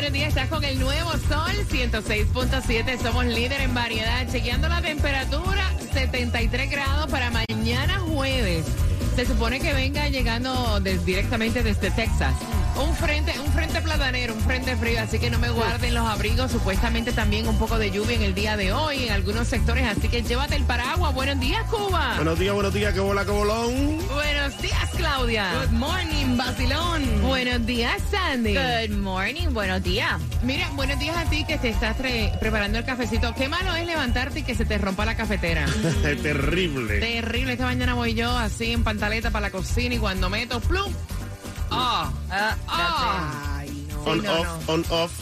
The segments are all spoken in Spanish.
Buenos días, estás con el nuevo sol 106.7. Somos líder en variedad. Chequeando la temperatura, 73 grados para mañana jueves. Se supone que venga llegando directamente desde Texas. Un frente, un frente platanero, un frente frío, así que no me guarden los abrigos. Supuestamente también un poco de lluvia en el día de hoy en algunos sectores, así que llévate el paraguas. Buenos días, Cuba. Buenos días, buenos días, que bola, que bolón. Buenos días, Claudia. Good morning, Basilón. Buenos días, Sandy. Good morning, buenos días. Mira, buenos días a ti que te estás tre- preparando el cafecito. Qué malo es levantarte y que se te rompa la cafetera. Terrible. Terrible. Esta mañana voy yo así en pantaleta para la cocina y cuando meto plum. Ah, Ah, ah. Ay, no. On, no, off, on, off.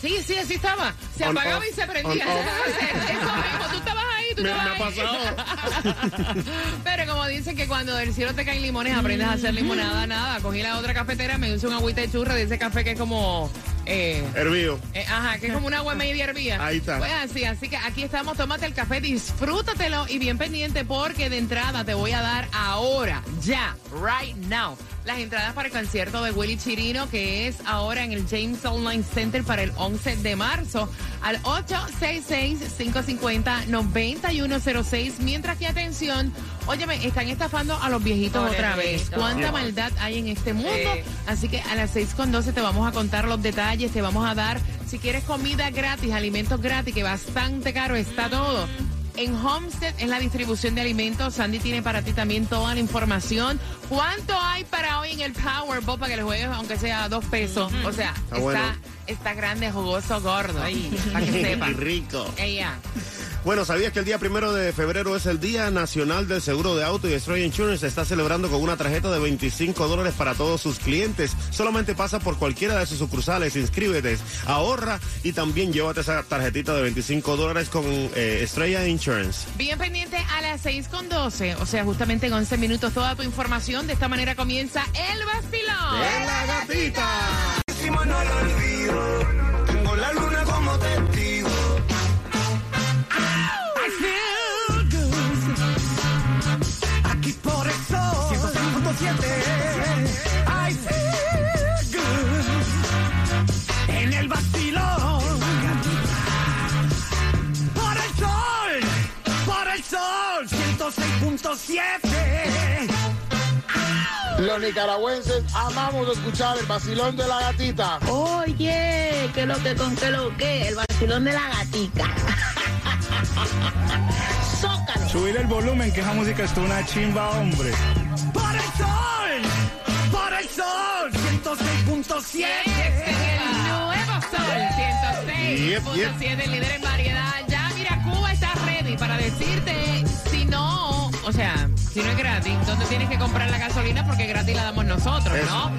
Sí, sí, así estaba. Se On, apagaba off, y se prendía. Eso mismo, tú estabas ahí, tú Me, me estabas ha ahí. pasado. Pero como dicen que cuando del cielo te caen limones, aprendes a hacer limonada, nada. Cogí la otra cafetera, me hice un agüita de churra de ese café que es como... Eh, Hervío. Eh, ajá, que es como un agua media hervía. Ahí está. Pues así, así que aquí estamos, tómate el café, disfrútatelo y bien pendiente porque de entrada te voy a dar ahora, ya, right now, las entradas para el concierto de Willy Chirino que es ahora en el James Online Center para el 11 de marzo al 866-550-9106. Mientras que, atención, óyeme, están estafando a los viejitos otra vez. ¿Cuánta maldad hay en este mundo? Sí. Así que a las 6 con 12 te vamos a contar los detalles, te vamos a dar, si quieres comida gratis, alimentos gratis, que bastante caro está todo. En Homestead es la distribución de alimentos. Sandy tiene para ti también toda la información. ¿Cuánto hay para hoy en el Powerball para que le juegues aunque sea dos pesos? O sea, está, bueno. está grande, jugoso, gordo. para que sepa. Y rico. Ella. Bueno, ¿sabías que el día primero de febrero es el Día Nacional del Seguro de Auto y Destroy Insurance se está celebrando con una tarjeta de 25 dólares para todos sus clientes? Solamente pasa por cualquiera de sus sucursales, inscríbete, ahorra y también llévate esa tarjetita de 25 dólares con eh, Estrella Insurance. Bien pendiente a las 6 con 12, o sea, justamente en 11 minutos toda tu información. De esta manera comienza el vacilón. la gatita! no lo olvido. Los nicaragüenses amamos escuchar el vacilón de la gatita. Oye, ¿qué lo que con qué lo que? El vacilón de la gatica. Zócalo. Subir el volumen, que esa música es una chimba, hombre. Por el sol, por el sol, 106.7. el nuevo sol 106.7, líder en variedad. Ya, mira, Cuba está ready para decirte no, o sea, si no es gratis, ¿dónde tienes que comprar la gasolina? Porque gratis la damos nosotros, ¿no?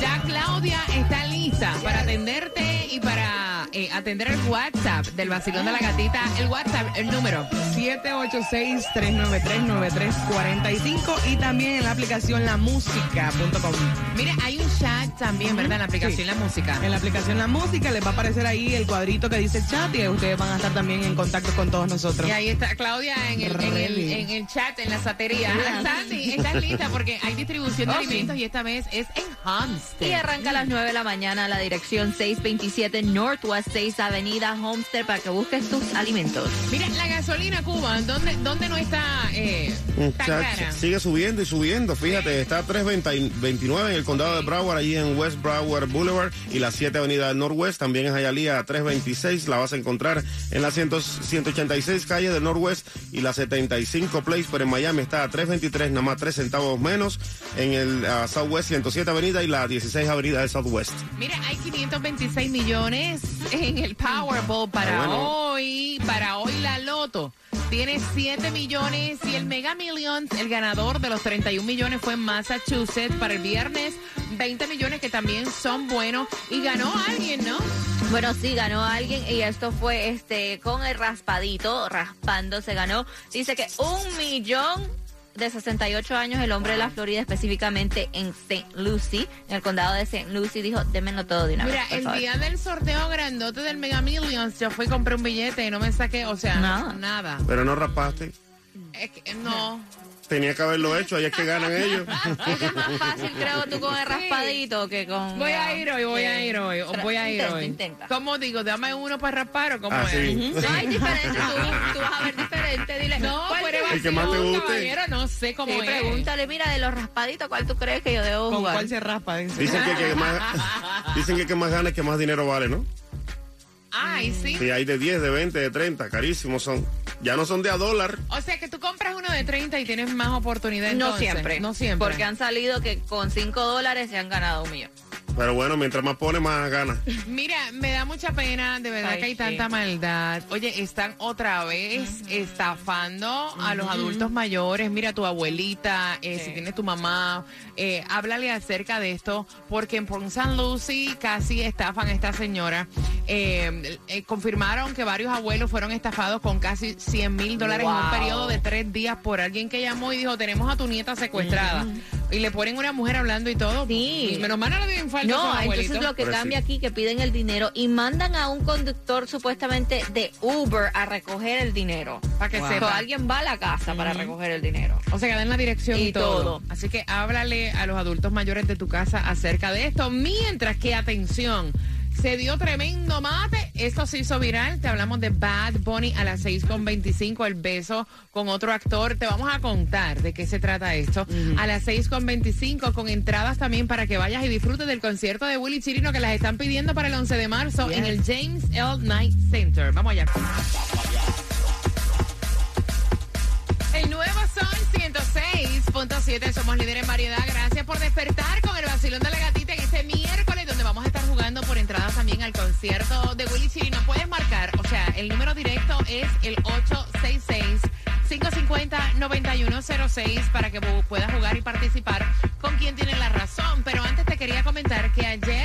Ya Claudia está lista para atenderte y para eh, atender el WhatsApp del vacilón de la gatita. El WhatsApp, el número. 786-393-9345 y también en la aplicación lamusica.com. Mire, hay un chat también, ¿verdad? En la aplicación Sí. La Música. En la aplicación La Música les va a aparecer ahí el cuadrito que dice chat y ustedes van a estar también en contacto con todos nosotros. Y ahí está Claudia en el, en el, Ready. en el chat, en la satería. Sandy, ¿estás lista? Porque hay distribución de Oh, alimentos y esta vez es en Homestead. Y arranca a las 9 de la mañana la dirección 627 Northwest 6 Avenida Homestead para que busques tus alimentos. Mira, la gasolina Cuba, ¿dónde, dónde no está eh, tan cara? sigue subiendo y subiendo. Fíjate, está a 329 en el condado de Broward, allí en West Broward Boulevard y la 7 Avenida del Northwest. También en Hialeah a 326. La vas a encontrar en la 100 186 calle del Northwest y la 75 Place. Pero en Miami está a 323, nada más 3 centavos menos. En el ah, Southwest 107 Avenida y la 16 Avenida del Southwest. Mira, hay 526 millones en el Powerball para Ah, bueno. hoy, para hoy la loto. tiene 7 millones y el Mega Millions, el ganador de los 31 millones fue en Massachusetts para el viernes. 20 millones que también son buenos y ganó alguien, ¿no? Bueno, sí, ganó alguien y esto fue este con el raspadito, raspando se ganó. Dice que un millón de 68 años, el hombre de la Florida, específicamente en St. Lucie, en el condado de St. Lucie, dijo, démenlo todo de una Mira, vez. por el favor". día del sorteo grandote del Mega Millions, yo fui y compré un billete y no me saqué, o sea, Nada. nada. Pero no raspaste. Es que, no. Tenía que haberlo hecho, ahí es que ganan ellos. Es más fácil, creo, tú con el raspadito que con... Voy a ir hoy, voy a ir hoy, Tra- voy a ir intenta, hoy. intenta. ¿Cómo digo? Dame uno para raspar o cómo Ah, es? sí. No hay diferente, tú, tú vas a ver diferente, dile. No, ¿cuál pero tú- El que más te vacilón, guste. caballero, no sé cómo Sí, es. pregúntale, mira, de los raspaditos, ¿cuál tú crees que yo debo ¿Con jugar? cuál se raspa? Dice. Dicen que, que más, dicen que, que más gana es que más dinero vale, ¿no? Ay, sí. Sí, hay de 10, de 20, de 30, carísimos son. Ya no son de a dólar. O sea que tú compras uno de 30 y tienes más oportunidad No siempre. No siempre. Porque han salido que con 5 dólares se han ganado un millón. Pero bueno, mientras más pone, más gana. Mira, me da mucha pena, de verdad Ay, que hay tanta maldad. Oye, están otra vez estafando a los adultos mayores. Mira, tu abuelita, eh, si tienes tu mamá, eh, háblale acerca de esto, porque en Port San Lucie casi estafan a esta señora. Eh, eh, confirmaron que varios abuelos fueron estafados con casi 100 mil dólares en un periodo de tres días por alguien que llamó y dijo, tenemos a tu nieta secuestrada. Y le ponen una mujer hablando y todo. Sí. Y menos mal no le dio infarto a No, entonces lo que Pero cambia sí. aquí que piden el dinero y mandan a un conductor supuestamente de Uber a recoger el dinero. Para que So, sepa. alguien va a la casa para recoger el dinero. O sea, que den la dirección y, Y todo. todo. Así que háblale a los adultos mayores de tu casa acerca de esto. Mientras que, atención, se dio tremendo mate. Esto se hizo viral. Te hablamos de Bad Bunny a las 6.25, el beso con otro actor. Te vamos a contar de qué se trata esto. A las 6.25, con entradas también para que vayas y disfrutes del concierto de Willy Chirino que las están pidiendo para el 11 de marzo en el James L. Knight Center. Vamos allá. El nuevo Sol 106.7, somos líderes en variedad. Gracias por despertar concierto de Willy Chirino. Puedes marcar, o sea, el número directo es el 866. 550-9106 para que pu- puedas jugar y participar con quien tiene la razón. Pero antes te quería comentar que ayer,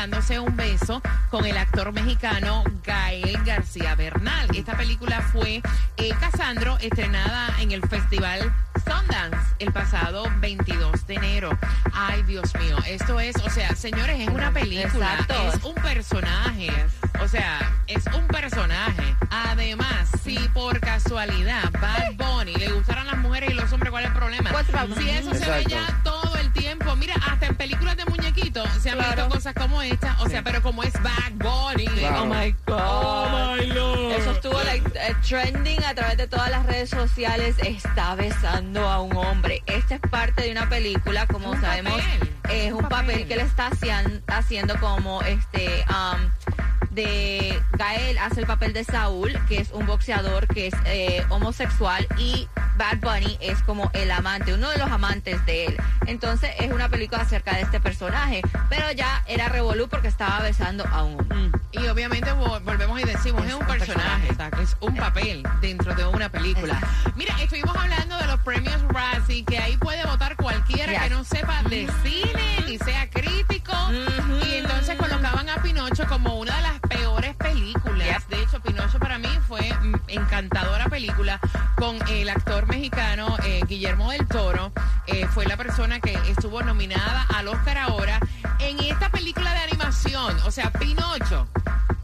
dándose un beso con el actor mexicano Gael García Bernal. Esta película fue eh, Casandro, estrenada en el Festival Sundance el pasado 22 de enero. Ay, Dios mío, esto es, o sea, señores, es una película, Exacto. es un personaje, o sea, es un personaje. Además, si por casualidad Bad Bunny le gustaran las mujeres y los hombres, ¿cuál es el problema? Si eso se ve ya todo tiempo, mira, hasta en películas de muñequitos se han Claro. visto cosas como esta, o sea, pero como es Bad Bunny, Claro. Oh my God. Oh my Lord. Eso estuvo like, eh, trending a través de todas las redes sociales. Está besando a un hombre. Esta es parte de una película, como Un sabemos, papel. es un Un papel. papel. que le está hacian- haciendo como este. um, de Gael hace el papel de Saúl, que es un boxeador que es eh, homosexual, y Bad Bunny es como el amante, uno de los amantes de él. Entonces es una película acerca de este personaje, pero ya era revolú porque estaba besando a un hombre. Y obviamente vo- volvemos y decimos, es un personaje, es un papel dentro de una película. Mira, estuvimos hablando de los premios Razzie, que ahí puede votar cualquiera Yes. que no sepa de cine ni sea crítico. Ujú. Y entonces a Pinocho como una de las peores películas. De hecho, Pinocho para mí fue mm, encantadora película con el actor mexicano eh, Guillermo del Toro. Eh, fue la persona que estuvo nominada al Oscar ahora en esta película de animación. O sea, Pinocho,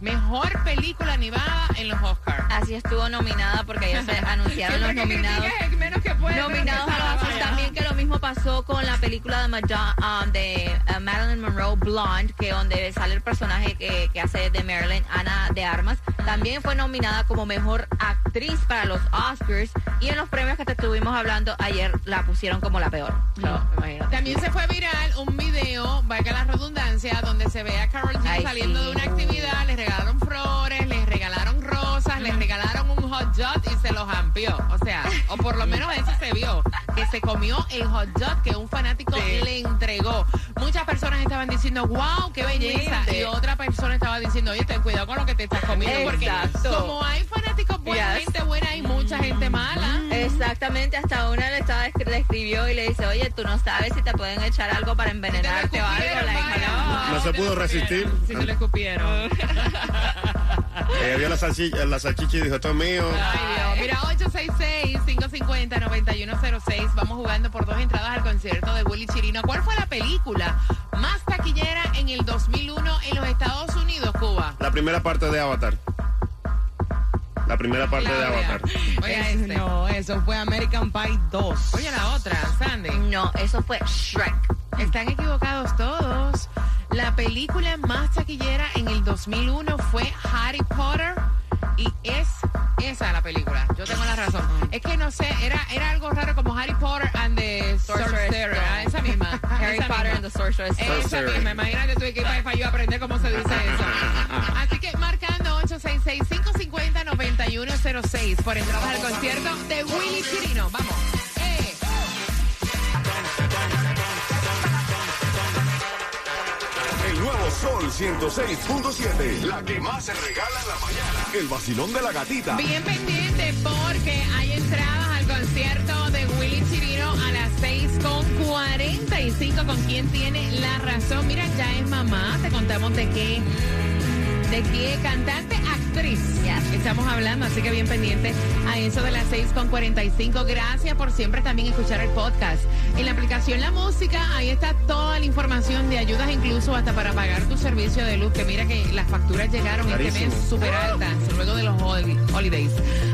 mejor película animada en los Oscars. Así estuvo nominada porque ya se anunciaron los que nominados. menos que puede, Nominados a los Oscars también que lo mismo pasó con la película de, Madonna- um, de uh, Marilyn Monroe Blonde, que donde sale el personaje que, que hace de Marilyn, Ana de Armas, también fue nominada como mejor actriz para los Oscars y en los premios que te estuvimos hablando ayer la pusieron como la peor. So, imagínate. También se fue viral un video, valga la redundancia, donde se ve a Carol G Ay, saliendo sí. de una actividad, les regalaron O por lo menos eso se vio, que se comió el hot dog que un fanático Sí. le entregó. Muchas personas estaban diciendo, wow, qué belleza. Gente. Y otra persona estaba diciendo, oye, ten cuidado con lo que te estás comiendo. Porque Exacto. como hay fanáticos buena, Yes. gente buena, hay mucha gente mala. Exactamente, hasta una le, estaba, le escribió y le dice, oye, tú no sabes si te pueden echar algo para envenenarte o algo. Like, no. No se pudo resistir. Si te lo escupieron. Ella vio la salchicha, la salchicha y dijo, esto es mío. Ay, Dios. Mira, 866-550-9106. Vamos jugando por dos entradas al concierto de Willy Chirino. ¿Cuál fue la película más taquillera en el 2001 en los Estados Unidos, Cuba? La primera parte de Avatar. La primera parte de. Avatar. Oye, Es- este. No, eso fue American Pie 2. Oye, la otra, Sandy. No, eso fue Shrek. Están equivocados todos. La película más taquillera en el 2001 fue Harry Potter y es esa la película. Yo tengo la razón. Es que no sé, era, era algo raro como Harry Potter and the Sorcerer's Sorcerer. Ah, esa misma. Harry esa Potter misma. and the Sorcerer's. Esa Sorcerer. misma. Imagínate tú que para yo aprender cómo se dice eso. Así que marcando 866-550-9106 por entradas al concierto de Willy Chirino. Vamos. Sol 106.7. La que más se regala en la mañana. El vacilón de la gatita. Bien pendiente porque hay entradas al concierto de Willy Chirino a las 6 con 45 con quien tiene la razón. Mira, ya es mamá, te contamos de qué, de qué cantante, actriz. Estamos hablando, así que bien pendiente a eso de las 6 con 45. Gracias por siempre también escuchar el podcast. En la aplicación La Música, ahí está toda la información de ayudas, incluso hasta para pagar tu servicio de luz, que mira que las facturas llegaron este Carísimo. mes súper altas luego de los hol- holidays.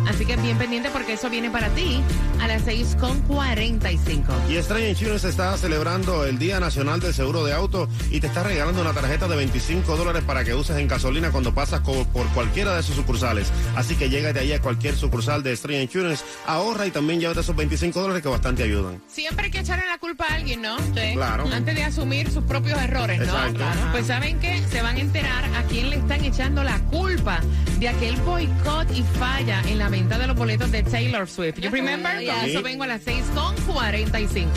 Así que bien pendiente porque eso viene para ti a las 6 con 45. Y Stray Insurance está celebrando el Día Nacional del Seguro de Auto y te está regalando una tarjeta de 25 dólares para que uses en gasolina cuando pasas por cualquiera de sus sucursales. Así que llega de ahí a cualquier sucursal de Stray Insurance, ahorra y también llévate esos 25 dólares que bastante ayudan. Siempre hay que echarle la culpa a alguien, ¿no? Sí. Claro. Antes de asumir sus propios errores, ¿no? Exacto. Claro. Pues saben que se van a enterar a quién le están echando la culpa de aquel boicot y falla en la venta de los boletos de Taylor Swift. You remember? Con eso vengo a las 6 con 45.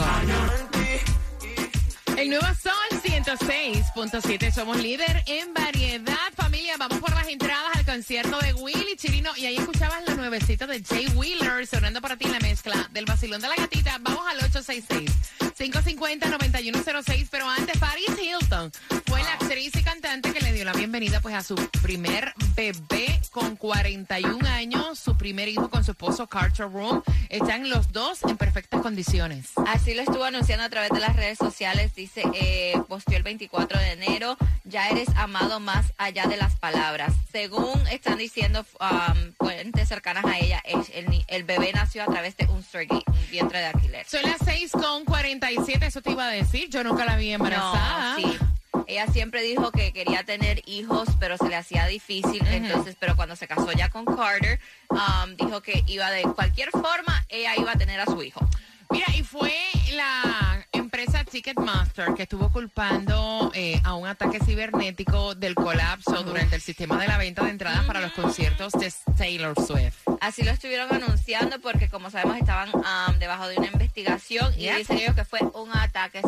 El nuevo Sol 106.7. Somos líder en variedad, familia. Vamos por las entradas al concierto de Willy Chirino. Y ahí escuchabas la nuevecita de Jay Wheeler sonando para ti la mezcla del vacilón de la gatita. Vamos al 866-550-9106. Pero antes, Paris Hilton actriz y cantante que le dio la bienvenida pues a su primer bebé con 41 años. Su primer hijo con su esposo Carter Room. Están los dos en perfectas condiciones. Así lo estuvo anunciando a través de las redes sociales. Dice, eh, posteó el 24 de enero, ya eres amado más allá de las palabras. Según están diciendo um, fuentes cercanas a ella, el, el bebé nació a través de un surrogate, un vientre de alquiler. Son las 6 con 47, eso te iba a decir. Yo nunca la vi embarazada. No, sí. Ella siempre dijo que quería tener hijos, pero se le hacía difícil. Entonces, pero cuando se casó ya con Carter, um, dijo que iba de cualquier forma, ella iba a tener a su hijo. Mira, y fue la empresa Ticketmaster que estuvo culpando eh, a un ataque cibernético del colapso durante el sistema de la venta de entradas para los conciertos de Taylor Swift. Así lo estuvieron anunciando porque, como sabemos, estaban um, debajo de una investigación y dicen ellos que fue un ataque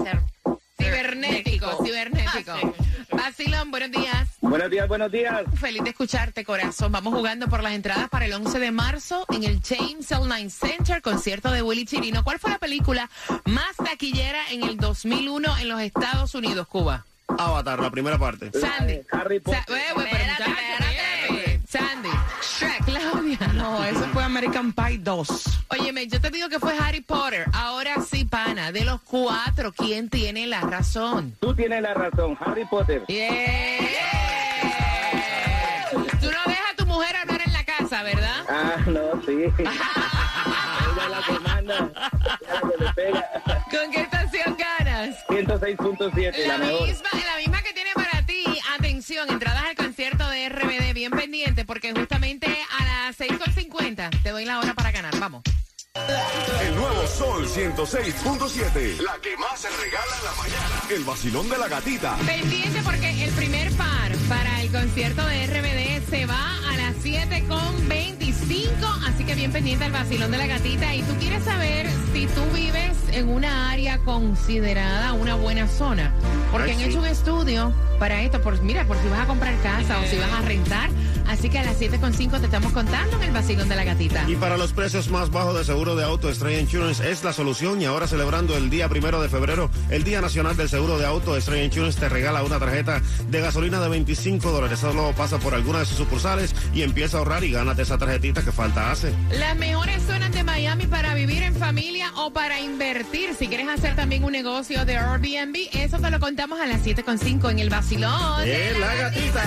Cibernético, cibernético. Ah. Basilón, buenos días. Buenos días, buenos días. Feliz de escucharte, corazón. Vamos jugando por las entradas para el 11 de marzo en el James L. Nine Center, concierto de Willy Chirino. ¿Cuál fue la película más taquillera en el 2001 en los Estados Unidos, Cuba? Avatar, la primera parte. Sandy. Harry Potter. Sa- eh, güey, pero Espérate, muchacho, espérate. eh, Sandy. Shrek, Claudia. No, eso fue American Pie 2. Óyeme, yo te digo que fue Harry Potter. Ahora sí, pana. De los cuatro, ¿quién tiene la razón? Tú tienes la razón, Harry Potter. Yeah. Tú no dejas a tu mujer hablar en la casa, ¿verdad? Ah, no, sí. Ella la que manda, ella es la que le pega. ¿Con qué estación ganas? 106.7, la La mejor. misma, la misma que Pendiente, porque justamente a las 6.50 te doy la hora para Sol 106.7. La que más se regala en la mañana. El vacilón de la gatita. Pendiente porque el primer par para el concierto de RBD se va a las 7.25. 5, así que bien pendiente al vacilón de la gatita. Y tú quieres saber si tú vives en una área considerada una buena zona. Porque Ay, han sí. hecho un estudio para esto, por, mira, por si vas a comprar casa o si vas a rentar. Así que a las 7.5 te estamos contando en el vacilón de la gatita. Y para los precios más bajos de seguro de auto, Estrella Insurance es la solución. Y ahora celebrando el día primero de febrero, el Día Nacional del Seguro de Auto, Estrella Insurance te regala una tarjeta de gasolina de 25 dólares. Solo pasa por alguna de sus sucursales y empieza a ahorrar y gánate esa tarjetita que falta hace. Las mejores zonas de Miami para vivir en familia o para invertir. Si quieres hacer también un negocio de Airbnb, eso te lo contamos a las 7.5 en el vacilón. ¡Eh, la gatita!